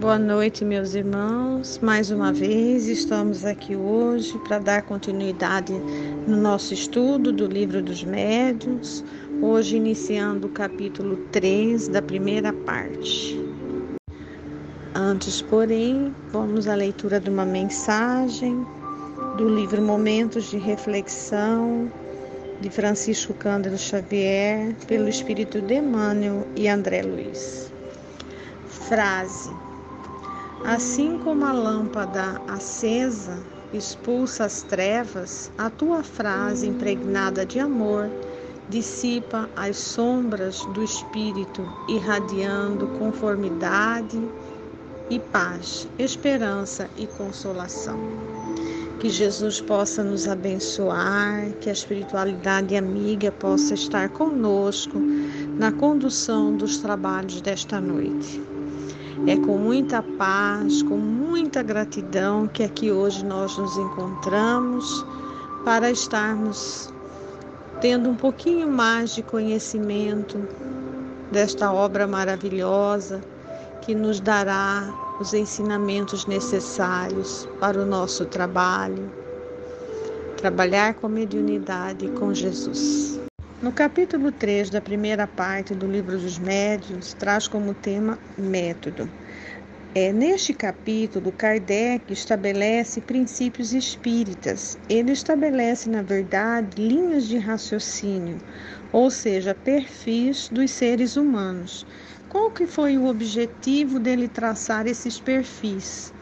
Boa noite, meus irmãos. Mais uma vez estamos aqui hoje para dar continuidade no nosso estudo do Livro dos Médiuns, hoje iniciando o capítulo 3 da primeira parte. Antes, porém, vamos à leitura de uma mensagem do livro Momentos de Reflexão de Francisco Cândido Xavier, pelo Espírito de Emmanuel e André Luiz. Frase Assim como a lâmpada acesa expulsa as trevas, a tua frase impregnada de amor dissipa as sombras do espírito, irradiando conformidade e paz, esperança e consolação. Que Jesus possa nos abençoar, que a espiritualidade amiga possa estar conosco na condução dos trabalhos desta noite. É com muita paz, com muita gratidão que aqui hoje nós nos encontramos para estarmos tendo um pouquinho mais de conhecimento desta obra maravilhosa que nos dará os ensinamentos necessários para o nosso trabalho, trabalhar com mediunidade com Jesus. No capítulo 3 da primeira parte do Livro dos Médiuns, traz como tema método. É, neste capítulo, Kardec estabelece princípios espíritas. Ele estabelece, na verdade, linhas de raciocínio, ou seja, perfis dos seres humanos. Qual que foi o objetivo dele traçar esses perfis?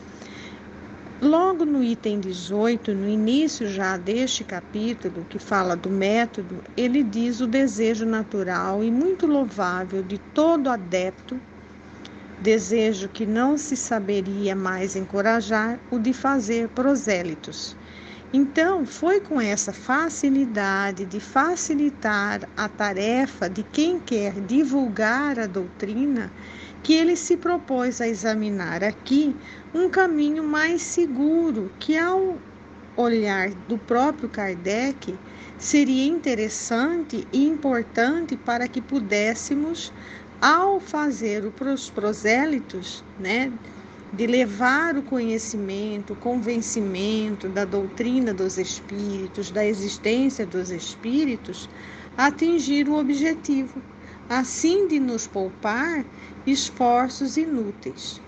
Logo no item 18, no início já deste capítulo, que fala do método, ele diz o desejo natural e muito louvável de todo adepto, desejo que não se saberia mais encorajar, o de fazer prosélitos. Então, foi com essa facilidade de facilitar a tarefa de quem quer divulgar a doutrina que ele se propôs a examinar aqui um caminho mais seguro, que ao olhar do próprio Kardec seria interessante e importante para que pudéssemos, ao fazer os prosélitos, né, de levar o conhecimento, o convencimento da doutrina dos espíritos, da existência dos espíritos, atingir o objetivo assim de nos poupar esforços inúteis.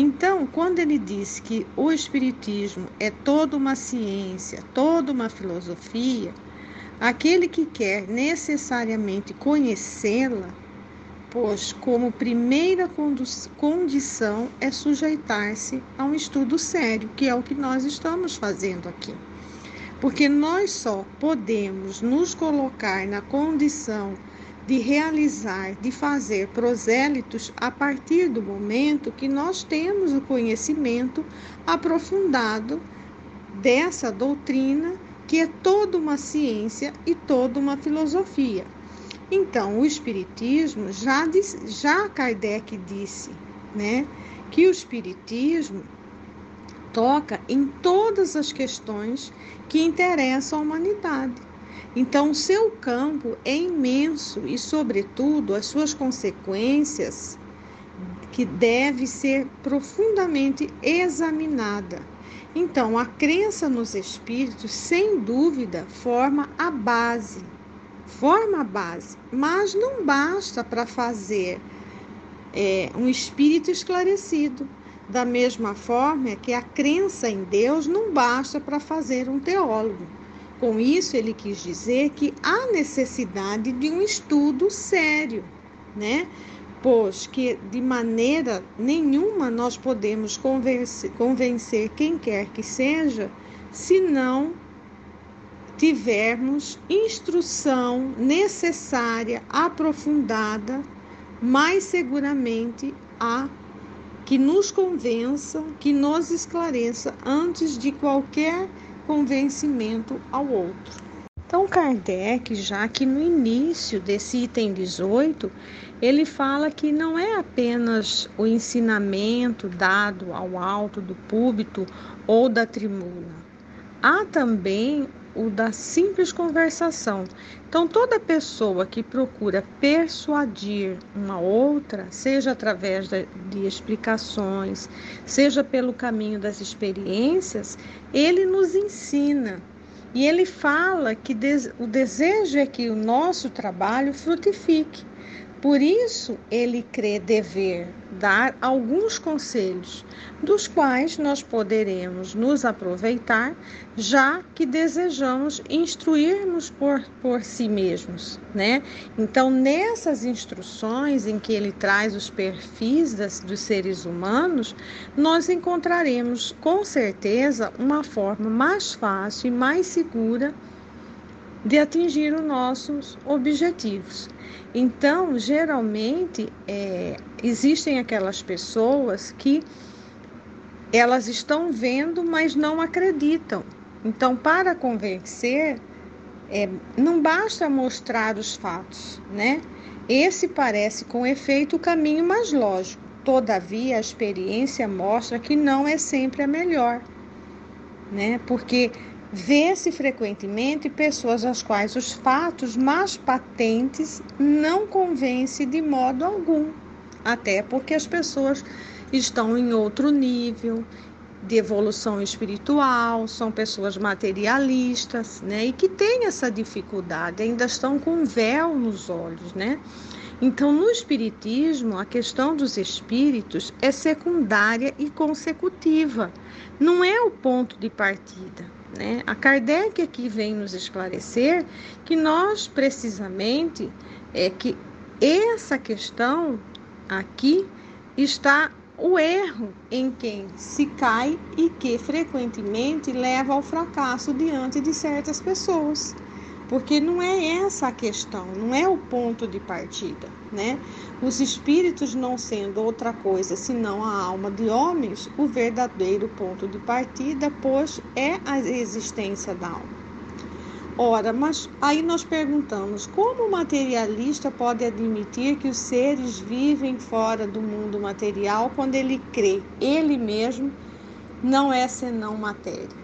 Então, quando ele diz que o Espiritismo é toda uma ciência, toda uma filosofia, aquele que quer necessariamente conhecê-la, pois como primeira condição é sujeitar-se a um estudo sério, que é o que nós estamos fazendo aqui. Porque nós só podemos nos colocar na condição de realizar, de fazer prosélitos a partir do momento que nós temos o conhecimento aprofundado dessa doutrina, que é toda uma ciência e toda uma filosofia. Então, o Espiritismo, já, já Kardec disse, né, que o Espiritismo toca em todas as questões que interessam a humanidade. Então, seu campo é imenso e, sobretudo, as suas consequências que deve ser profundamente examinada. Então, a crença nos espíritos, sem dúvida, forma a base, forma a base, mas não basta para fazer é, um espírito esclarecido. Da mesma forma que a crença em Deus não basta para fazer um teólogo. Com isso, ele quis dizer que há necessidade de um estudo sério, né? Pois que de maneira nenhuma nós podemos convencer, convencer quem quer que seja, se não tivermos instrução necessária, aprofundada, mais seguramente a que nos convença, que nos esclareça antes de qualquer convencimento ao outro. Então, Kardec, já que no início desse item 18, ele fala que não é apenas o ensinamento dado ao alto do púlpito ou da tribuna. Há também o da simples conversação. Então, toda pessoa que procura persuadir uma outra, seja através de, explicações, seja pelo caminho das experiências, ele nos ensina. E ele fala que o desejo é que o nosso trabalho frutifique. Por isso, ele crê dever dar alguns conselhos, dos quais nós poderemos nos aproveitar, já que desejamos instruirmos por, por si mesmos, né? Então, nessas instruções em que ele traz os perfis das, dos seres humanos, nós encontraremos com certeza uma forma mais fácil e mais segura de atingir os nossos objetivos. Então, geralmente, é, existem aquelas pessoas que elas estão vendo, mas não acreditam. Então, para convencer, é, não basta mostrar os fatos, né? Esse parece, com efeito, o caminho mais lógico. Todavia, a experiência mostra que não é sempre a melhor, né? Porque Vê-se frequentemente pessoas às quais os fatos mais patentes não convencem de modo algum, até porque as pessoas estão em outro nível de evolução espiritual, são pessoas materialistas, né? E que têm essa dificuldade, ainda estão com um véu nos olhos, né? Então, no Espiritismo, a questão dos espíritos é secundária e consecutiva, não é o ponto de partida. Né? A Kardec aqui vem nos esclarecer que nós precisamente é que essa questão aqui está o erro em quem se cai e que frequentemente leva ao fracasso diante de certas pessoas. Porque não é essa a questão, não é o ponto de partida, né? Os espíritos não sendo outra coisa senão a alma de homens, o verdadeiro ponto de partida, pois é a existência da alma. Ora, mas aí nós perguntamos: como o materialista pode admitir que os seres vivem fora do mundo material quando ele crê ele mesmo não é senão matéria?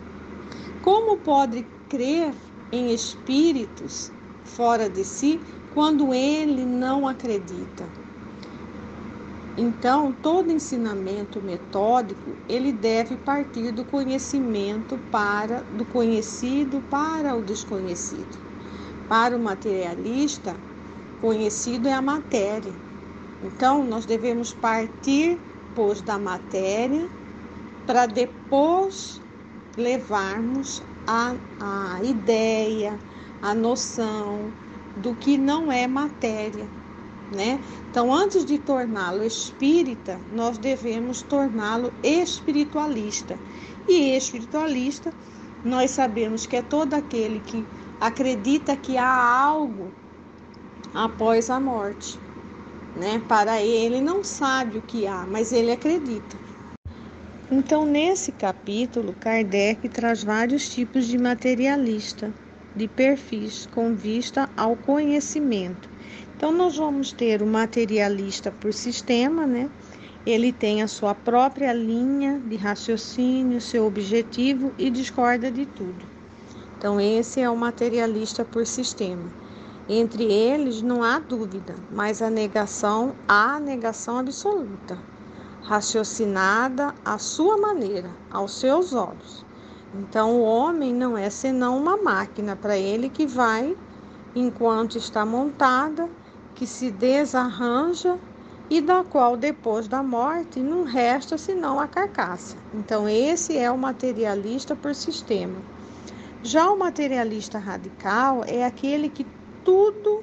Como pode crer em espíritos fora de si quando ele não acredita. Então, todo ensinamento metódico, ele deve partir do conhecimento para do conhecido para o desconhecido. Para o materialista, conhecido é a matéria. Então, nós devemos partir pois da matéria para depois levarmos a, a ideia, a noção do que não é matéria, né? Então, antes de torná-lo espírita, nós devemos torná-lo espiritualista. E espiritualista, nós sabemos que é todo aquele que acredita que há algo após a morte, né? Para ele não sabe o que há, mas ele acredita. Então, nesse capítulo, Kardec traz vários tipos de materialista, de perfis, com vista ao conhecimento. Então, nós vamos ter o materialista por sistema, né? Ele tem a sua própria linha de raciocínio, seu objetivo e discorda de tudo. Então, esse é o materialista por sistema. Entre eles não há dúvida, mas a negação há negação absoluta raciocinada à sua maneira, aos seus olhos. Então, o homem não é senão uma máquina para ele que vai, enquanto está montada, que se desarranja e da qual, depois da morte, não resta senão a carcaça. Então, esse é o materialista por sistema. Já o materialista radical é aquele que tudo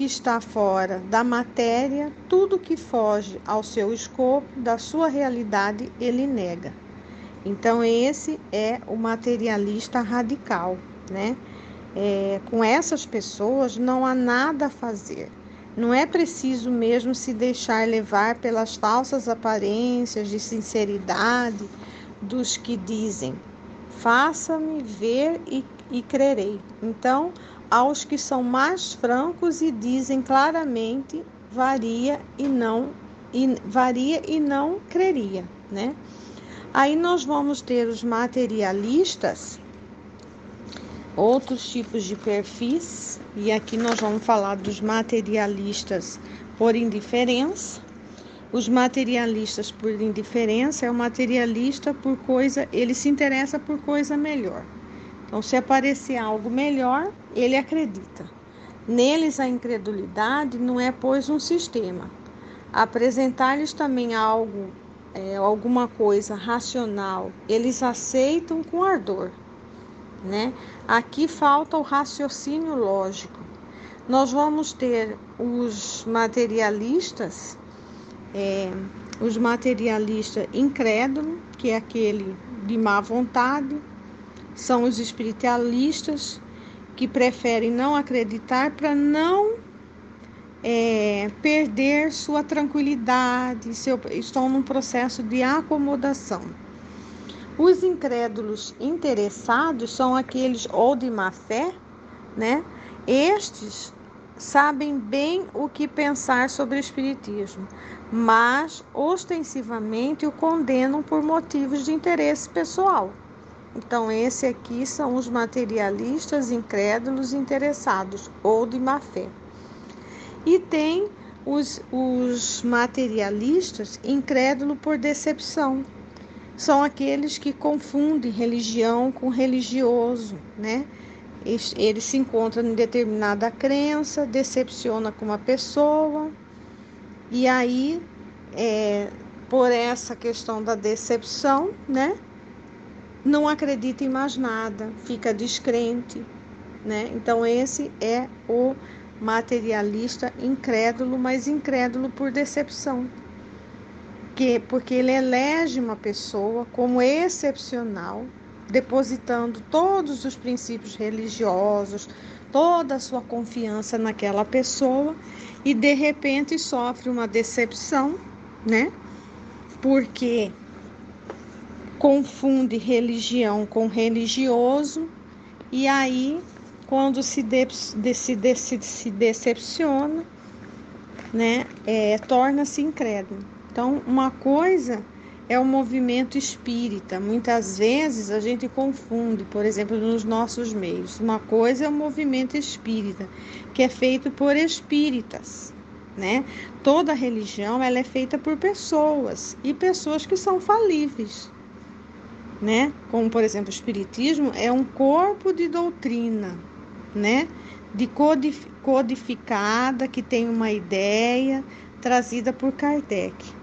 que está fora da matéria, tudo que foge ao seu escopo, da sua realidade, ele nega. Então, esse é o materialista radical, né? É, com essas pessoas não há nada a fazer. Não é preciso mesmo se deixar levar pelas falsas aparências de sinceridade dos que dizem: faça-me ver e, e crerei. Então, aos que são mais francos e dizem claramente varia e não e, varia e não creria, né? Aí nós vamos ter os materialistas outros tipos de perfis, e aqui nós vamos falar dos materialistas por indiferença. Os materialistas por indiferença é o materialista por coisa, ele se interessa por coisa melhor. Então, se aparecer algo melhor, ele acredita. Neles a incredulidade não é, pois, um sistema. Apresentar-lhes também algo, é, alguma coisa racional, eles aceitam com ardor. Né? Aqui falta o raciocínio lógico. Nós vamos ter os materialistas, é, os materialistas incrédulos, que é aquele de má vontade, são os espiritualistas que preferem não acreditar para não é, perder sua tranquilidade, seu, estão num processo de acomodação. Os incrédulos interessados são aqueles ou de má fé, né? Estes sabem bem o que pensar sobre o Espiritismo, mas ostensivamente o condenam por motivos de interesse pessoal. Então, esse aqui são os materialistas incrédulos interessados ou de má fé. E tem os, os materialistas incrédulos por decepção. São aqueles que confundem religião com religioso, né? Ele se encontra em determinada crença, decepciona com uma pessoa, e aí, é, por essa questão da decepção, né? Não acredita em mais nada, fica descrente, né? Então esse é o materialista incrédulo, mas incrédulo por decepção. Que, porque ele elege uma pessoa como excepcional, depositando todos os princípios religiosos, toda a sua confiança naquela pessoa e de repente sofre uma decepção, né? Porque confunde religião com religioso e aí quando se, de, se, de, se decepciona, né, é, torna-se incrédulo. Então, uma coisa é o movimento espírita. Muitas vezes a gente confunde, por exemplo, nos nossos meios. Uma coisa é o movimento espírita, que é feito por espíritas, né? Toda religião ela é feita por pessoas e pessoas que são falíveis né? Como por exemplo, o espiritismo é um corpo de doutrina, né? De codificada que tem uma ideia trazida por Kardec.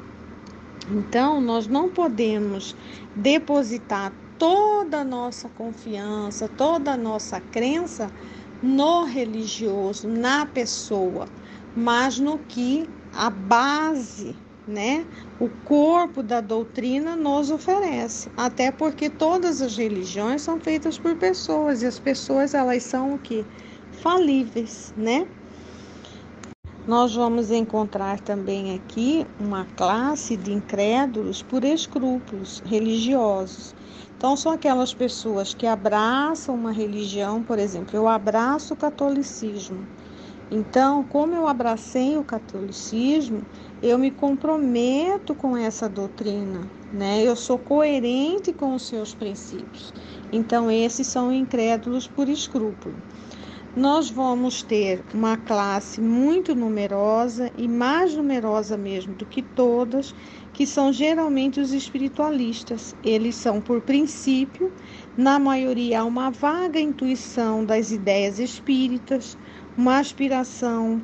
Então, nós não podemos depositar toda a nossa confiança, toda a nossa crença no religioso, na pessoa, mas no que a base né? O corpo da doutrina nos oferece, até porque todas as religiões são feitas por pessoas e as pessoas elas são o que falíveis, né? Nós vamos encontrar também aqui uma classe de incrédulos por escrúpulos religiosos. Então, são aquelas pessoas que abraçam uma religião, por exemplo, eu abraço o catolicismo. Então, como eu abracei o catolicismo, eu me comprometo com essa doutrina, né? Eu sou coerente com os seus princípios. Então, esses são incrédulos por escrúpulo. Nós vamos ter uma classe muito numerosa e mais numerosa mesmo do que todas, que são geralmente os espiritualistas. Eles são, por princípio, na maioria, uma vaga intuição das ideias espíritas, uma aspiração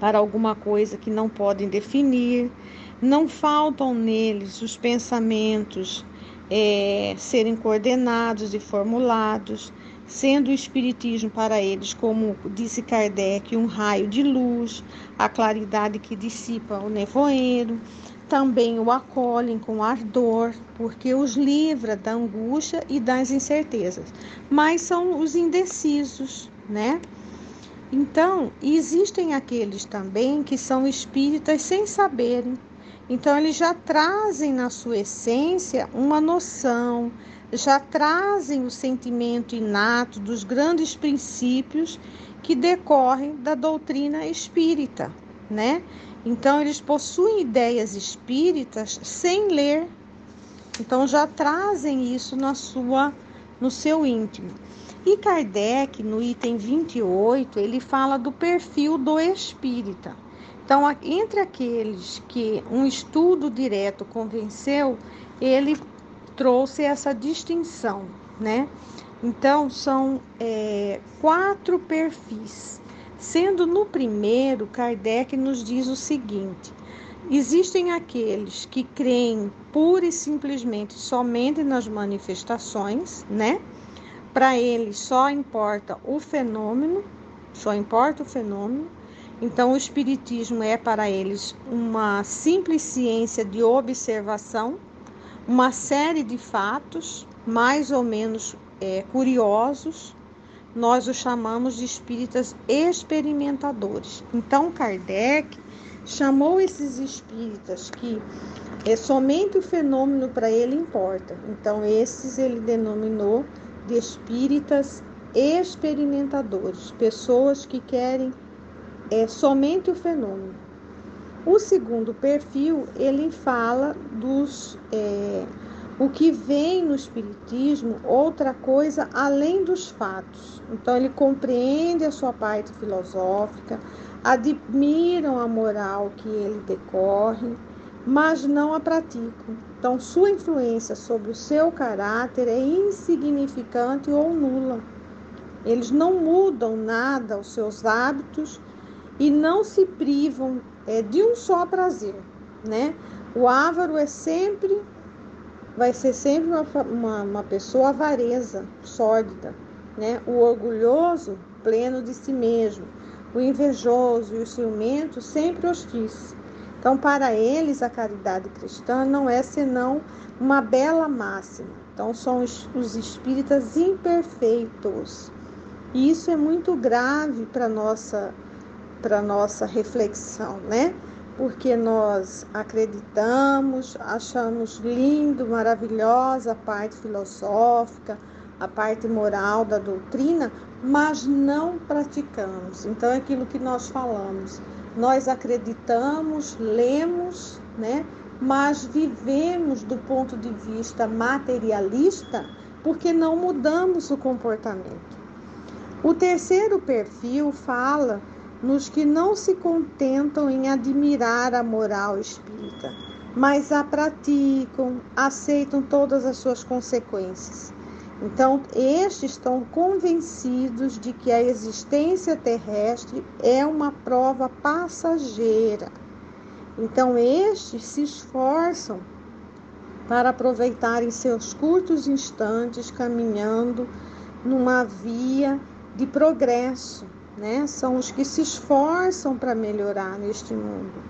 para alguma coisa que não podem definir, não faltam neles os pensamentos é, serem coordenados e formulados, sendo o Espiritismo para eles, como disse Kardec, um raio de luz, a claridade que dissipa o nevoeiro, também o acolhem com ardor, porque os livra da angústia e das incertezas, mas são os indecisos, né? Então, existem aqueles também que são espíritas sem saberem. Então, eles já trazem na sua essência uma noção, já trazem o sentimento inato dos grandes princípios que decorrem da doutrina espírita, né? Então, eles possuem ideias espíritas sem ler. Então, já trazem isso na sua no seu íntimo. E Kardec, no item 28, ele fala do perfil do espírita. Então, entre aqueles que um estudo direto convenceu, ele trouxe essa distinção, né? Então, são é, quatro perfis. Sendo no primeiro, Kardec nos diz o seguinte: existem aqueles que creem pura e simplesmente somente nas manifestações, né? Para eles só importa o fenômeno, só importa o fenômeno. Então, o Espiritismo é para eles uma simples ciência de observação, uma série de fatos, mais ou menos é, curiosos. Nós os chamamos de espíritas experimentadores. Então, Kardec chamou esses espíritas que é somente o fenômeno para ele importa. Então, esses ele denominou de espíritas experimentadores, pessoas que querem é somente o fenômeno. O segundo perfil, ele fala dos é, o que vem no espiritismo, outra coisa além dos fatos. Então ele compreende a sua parte filosófica, admiram a moral que ele decorre, mas não a praticam. Então sua influência sobre o seu caráter é insignificante ou nula. Eles não mudam nada os seus hábitos e não se privam é, de um só prazer, né? O ávaro é sempre, vai ser sempre uma, uma, uma pessoa avareza, sórdida, né? O orgulhoso, pleno de si mesmo. O invejoso e o ciumento, sempre hostis. Então, para eles, a caridade cristã não é senão uma bela máxima. Então, são os, os espíritas imperfeitos. E isso é muito grave para nossa para nossa reflexão, né? Porque nós acreditamos, achamos lindo, maravilhosa a parte filosófica, a parte moral da doutrina, mas não praticamos. Então, é aquilo que nós falamos, nós acreditamos, lemos, né? Mas vivemos do ponto de vista materialista porque não mudamos o comportamento. O terceiro perfil fala nos que não se contentam em admirar a moral espírita, mas a praticam, aceitam todas as suas consequências. Então, estes estão convencidos de que a existência terrestre é uma prova passageira. Então, estes se esforçam para aproveitarem seus curtos instantes caminhando numa via de progresso né? São os que se esforçam para melhorar neste mundo.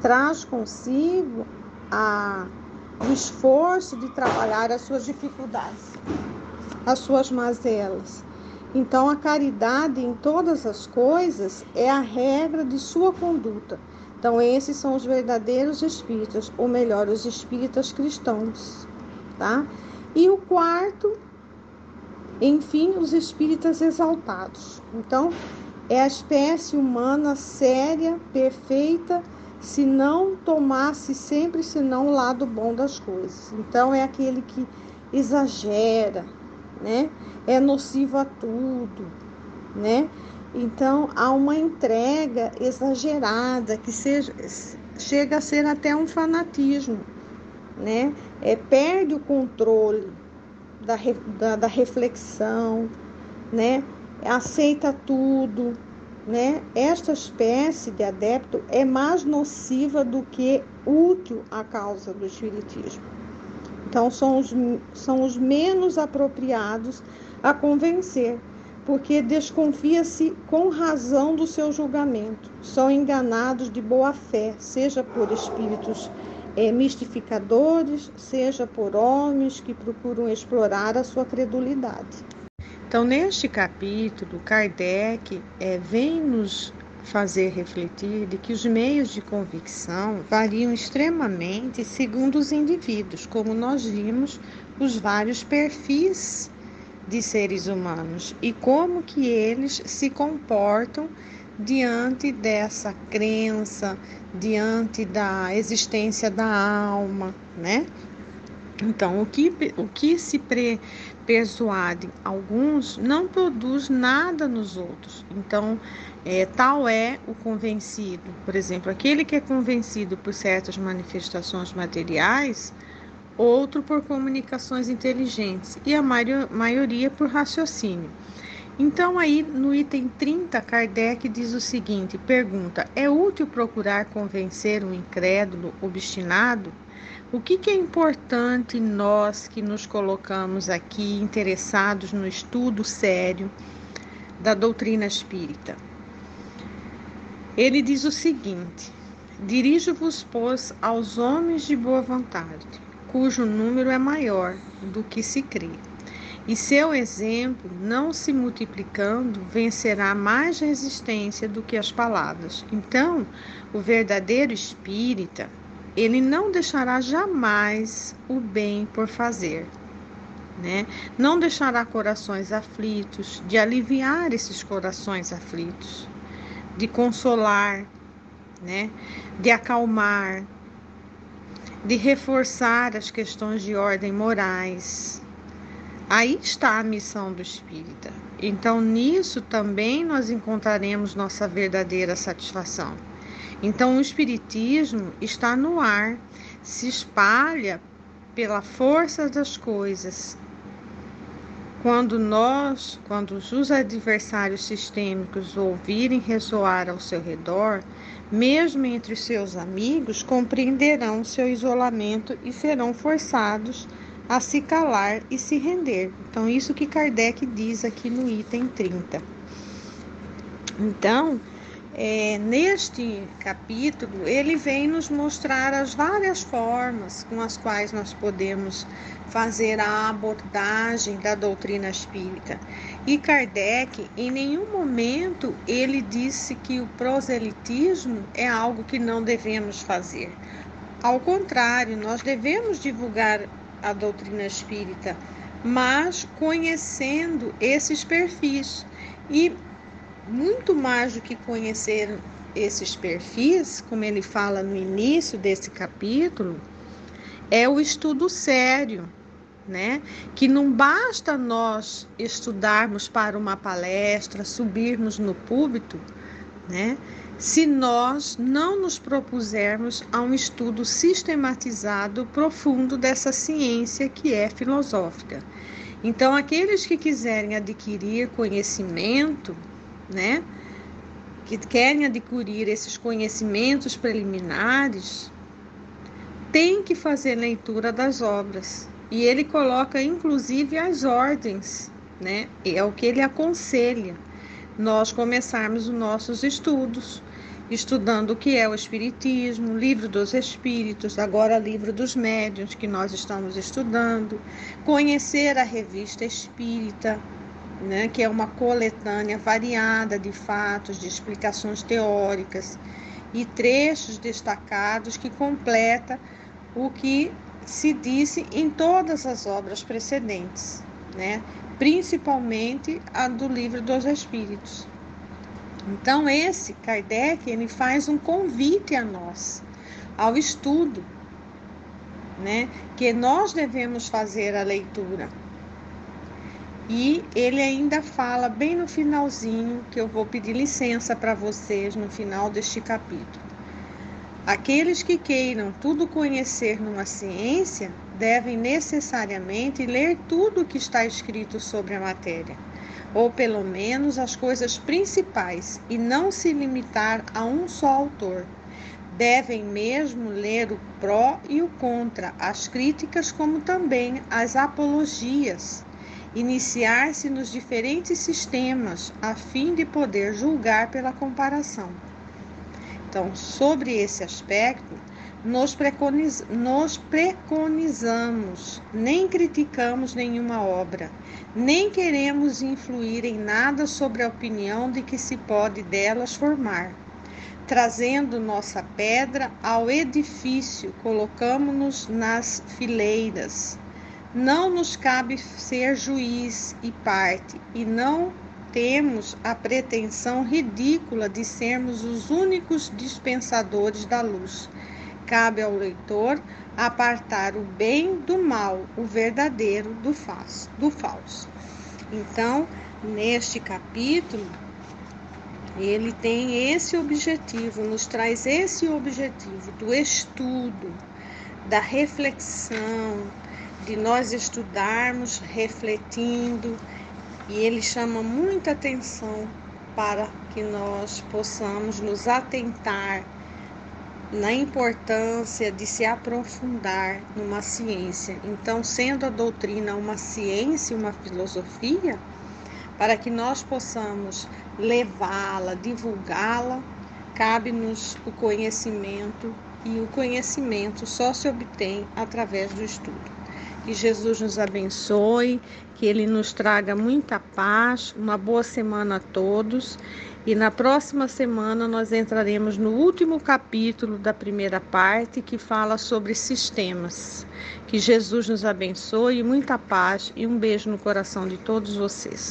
Traz consigo a, o esforço de trabalhar as suas dificuldades, as suas mazelas. Então, a caridade em todas as coisas é a regra de sua conduta. Então, esses são os verdadeiros espíritas, ou melhor, os espíritas cristãos, tá? E o quarto enfim, os espíritas exaltados. Então, é a espécie humana séria, perfeita, se não tomasse sempre senão o lado bom das coisas. Então, é aquele que exagera, né? É nocivo a tudo, né? Então, há uma entrega exagerada que seja, chega a ser até um fanatismo, né? É, perde o controle da, da, da reflexão, né? aceita tudo, né? Esta espécie de adepto é mais nociva do que útil à causa do espiritismo. Então são os, são os menos apropriados a convencer, porque desconfia-se com razão do seu julgamento. São enganados de boa fé, seja por espíritos é, mistificadores, seja por homens que procuram explorar a sua credulidade. Então, neste capítulo, Kardec é, vem nos fazer refletir de que os meios de convicção variam extremamente segundo os indivíduos, como nós vimos os vários perfis de seres humanos e como que eles se comportam diante dessa crença, diante da existência da alma, né? Então, o que, o que se pre, persuade alguns não produz nada nos outros. Então, é, tal é o convencido. Por exemplo, aquele que é convencido por certas manifestações materiais, outro por comunicações inteligentes e a maioria por raciocínio. Então, aí no item 30, Kardec diz o seguinte: pergunta, é útil procurar convencer um incrédulo obstinado? O que, que é importante nós que nos colocamos aqui interessados no estudo sério da doutrina espírita? Ele diz o seguinte: Dirijo-vos, pois, aos homens de boa vontade, cujo número é maior do que se crê. E seu exemplo, não se multiplicando, vencerá mais resistência do que as palavras. Então, o verdadeiro espírita, ele não deixará jamais o bem por fazer. Né? Não deixará corações aflitos, de aliviar esses corações aflitos, de consolar, né? de acalmar, de reforçar as questões de ordem morais. Aí está a missão do espírita. Então, nisso também nós encontraremos nossa verdadeira satisfação. Então, o Espiritismo está no ar, se espalha pela força das coisas. Quando nós, quando os adversários sistêmicos ouvirem ressoar ao seu redor, mesmo entre seus amigos, compreenderão seu isolamento e serão forçados a se calar e se render. Então, isso que Kardec diz aqui no item 30. Então, é, neste capítulo, ele vem nos mostrar as várias formas com as quais nós podemos fazer a abordagem da doutrina espírita. E Kardec, em nenhum momento, ele disse que o proselitismo é algo que não devemos fazer. Ao contrário, nós devemos divulgar a doutrina espírita, mas conhecendo esses perfis. E muito mais do que conhecer esses perfis, como ele fala no início desse capítulo, é o estudo sério, né? Que não basta nós estudarmos para uma palestra, subirmos no púlpito, né? Se nós não nos propusermos a um estudo sistematizado, profundo dessa ciência que é filosófica. Então, aqueles que quiserem adquirir conhecimento, né? Que querem adquirir esses conhecimentos preliminares, tem que fazer leitura das obras. E ele coloca inclusive as ordens, né? É o que ele aconselha nós começarmos os nossos estudos, estudando o que é o Espiritismo, livro dos Espíritos, agora livro dos Médiuns, que nós estamos estudando, conhecer a revista Espírita, né, que é uma coletânea variada de fatos, de explicações teóricas e trechos destacados que completa o que se disse em todas as obras precedentes, né, principalmente a do livro dos Espíritos. Então esse Kardec ele faz um convite a nós ao estudo, né, que nós devemos fazer a leitura e ele ainda fala bem no finalzinho, que eu vou pedir licença para vocês no final deste capítulo. Aqueles que queiram tudo conhecer numa ciência devem necessariamente ler tudo o que está escrito sobre a matéria, ou pelo menos as coisas principais, e não se limitar a um só autor. Devem mesmo ler o pró e o contra, as críticas, como também as apologias iniciar-se nos diferentes sistemas a fim de poder julgar pela comparação. Então, sobre esse aspecto, nos, preconiz, nos preconizamos, nem criticamos nenhuma obra, nem queremos influir em nada sobre a opinião de que se pode delas formar. Trazendo nossa pedra ao edifício, colocamos-nos nas fileiras não nos cabe ser juiz e parte, e não temos a pretensão ridícula de sermos os únicos dispensadores da luz. Cabe ao leitor apartar o bem do mal, o verdadeiro do falso. Do falso. Então, neste capítulo, ele tem esse objetivo, nos traz esse objetivo do estudo, da reflexão, de nós estudarmos refletindo, e ele chama muita atenção para que nós possamos nos atentar na importância de se aprofundar numa ciência. Então, sendo a doutrina uma ciência, uma filosofia, para que nós possamos levá-la, divulgá-la, cabe-nos o conhecimento e o conhecimento só se obtém através do estudo. Que Jesus nos abençoe, que Ele nos traga muita paz, uma boa semana a todos. E na próxima semana nós entraremos no último capítulo da primeira parte que fala sobre sistemas. Que Jesus nos abençoe, muita paz e um beijo no coração de todos vocês.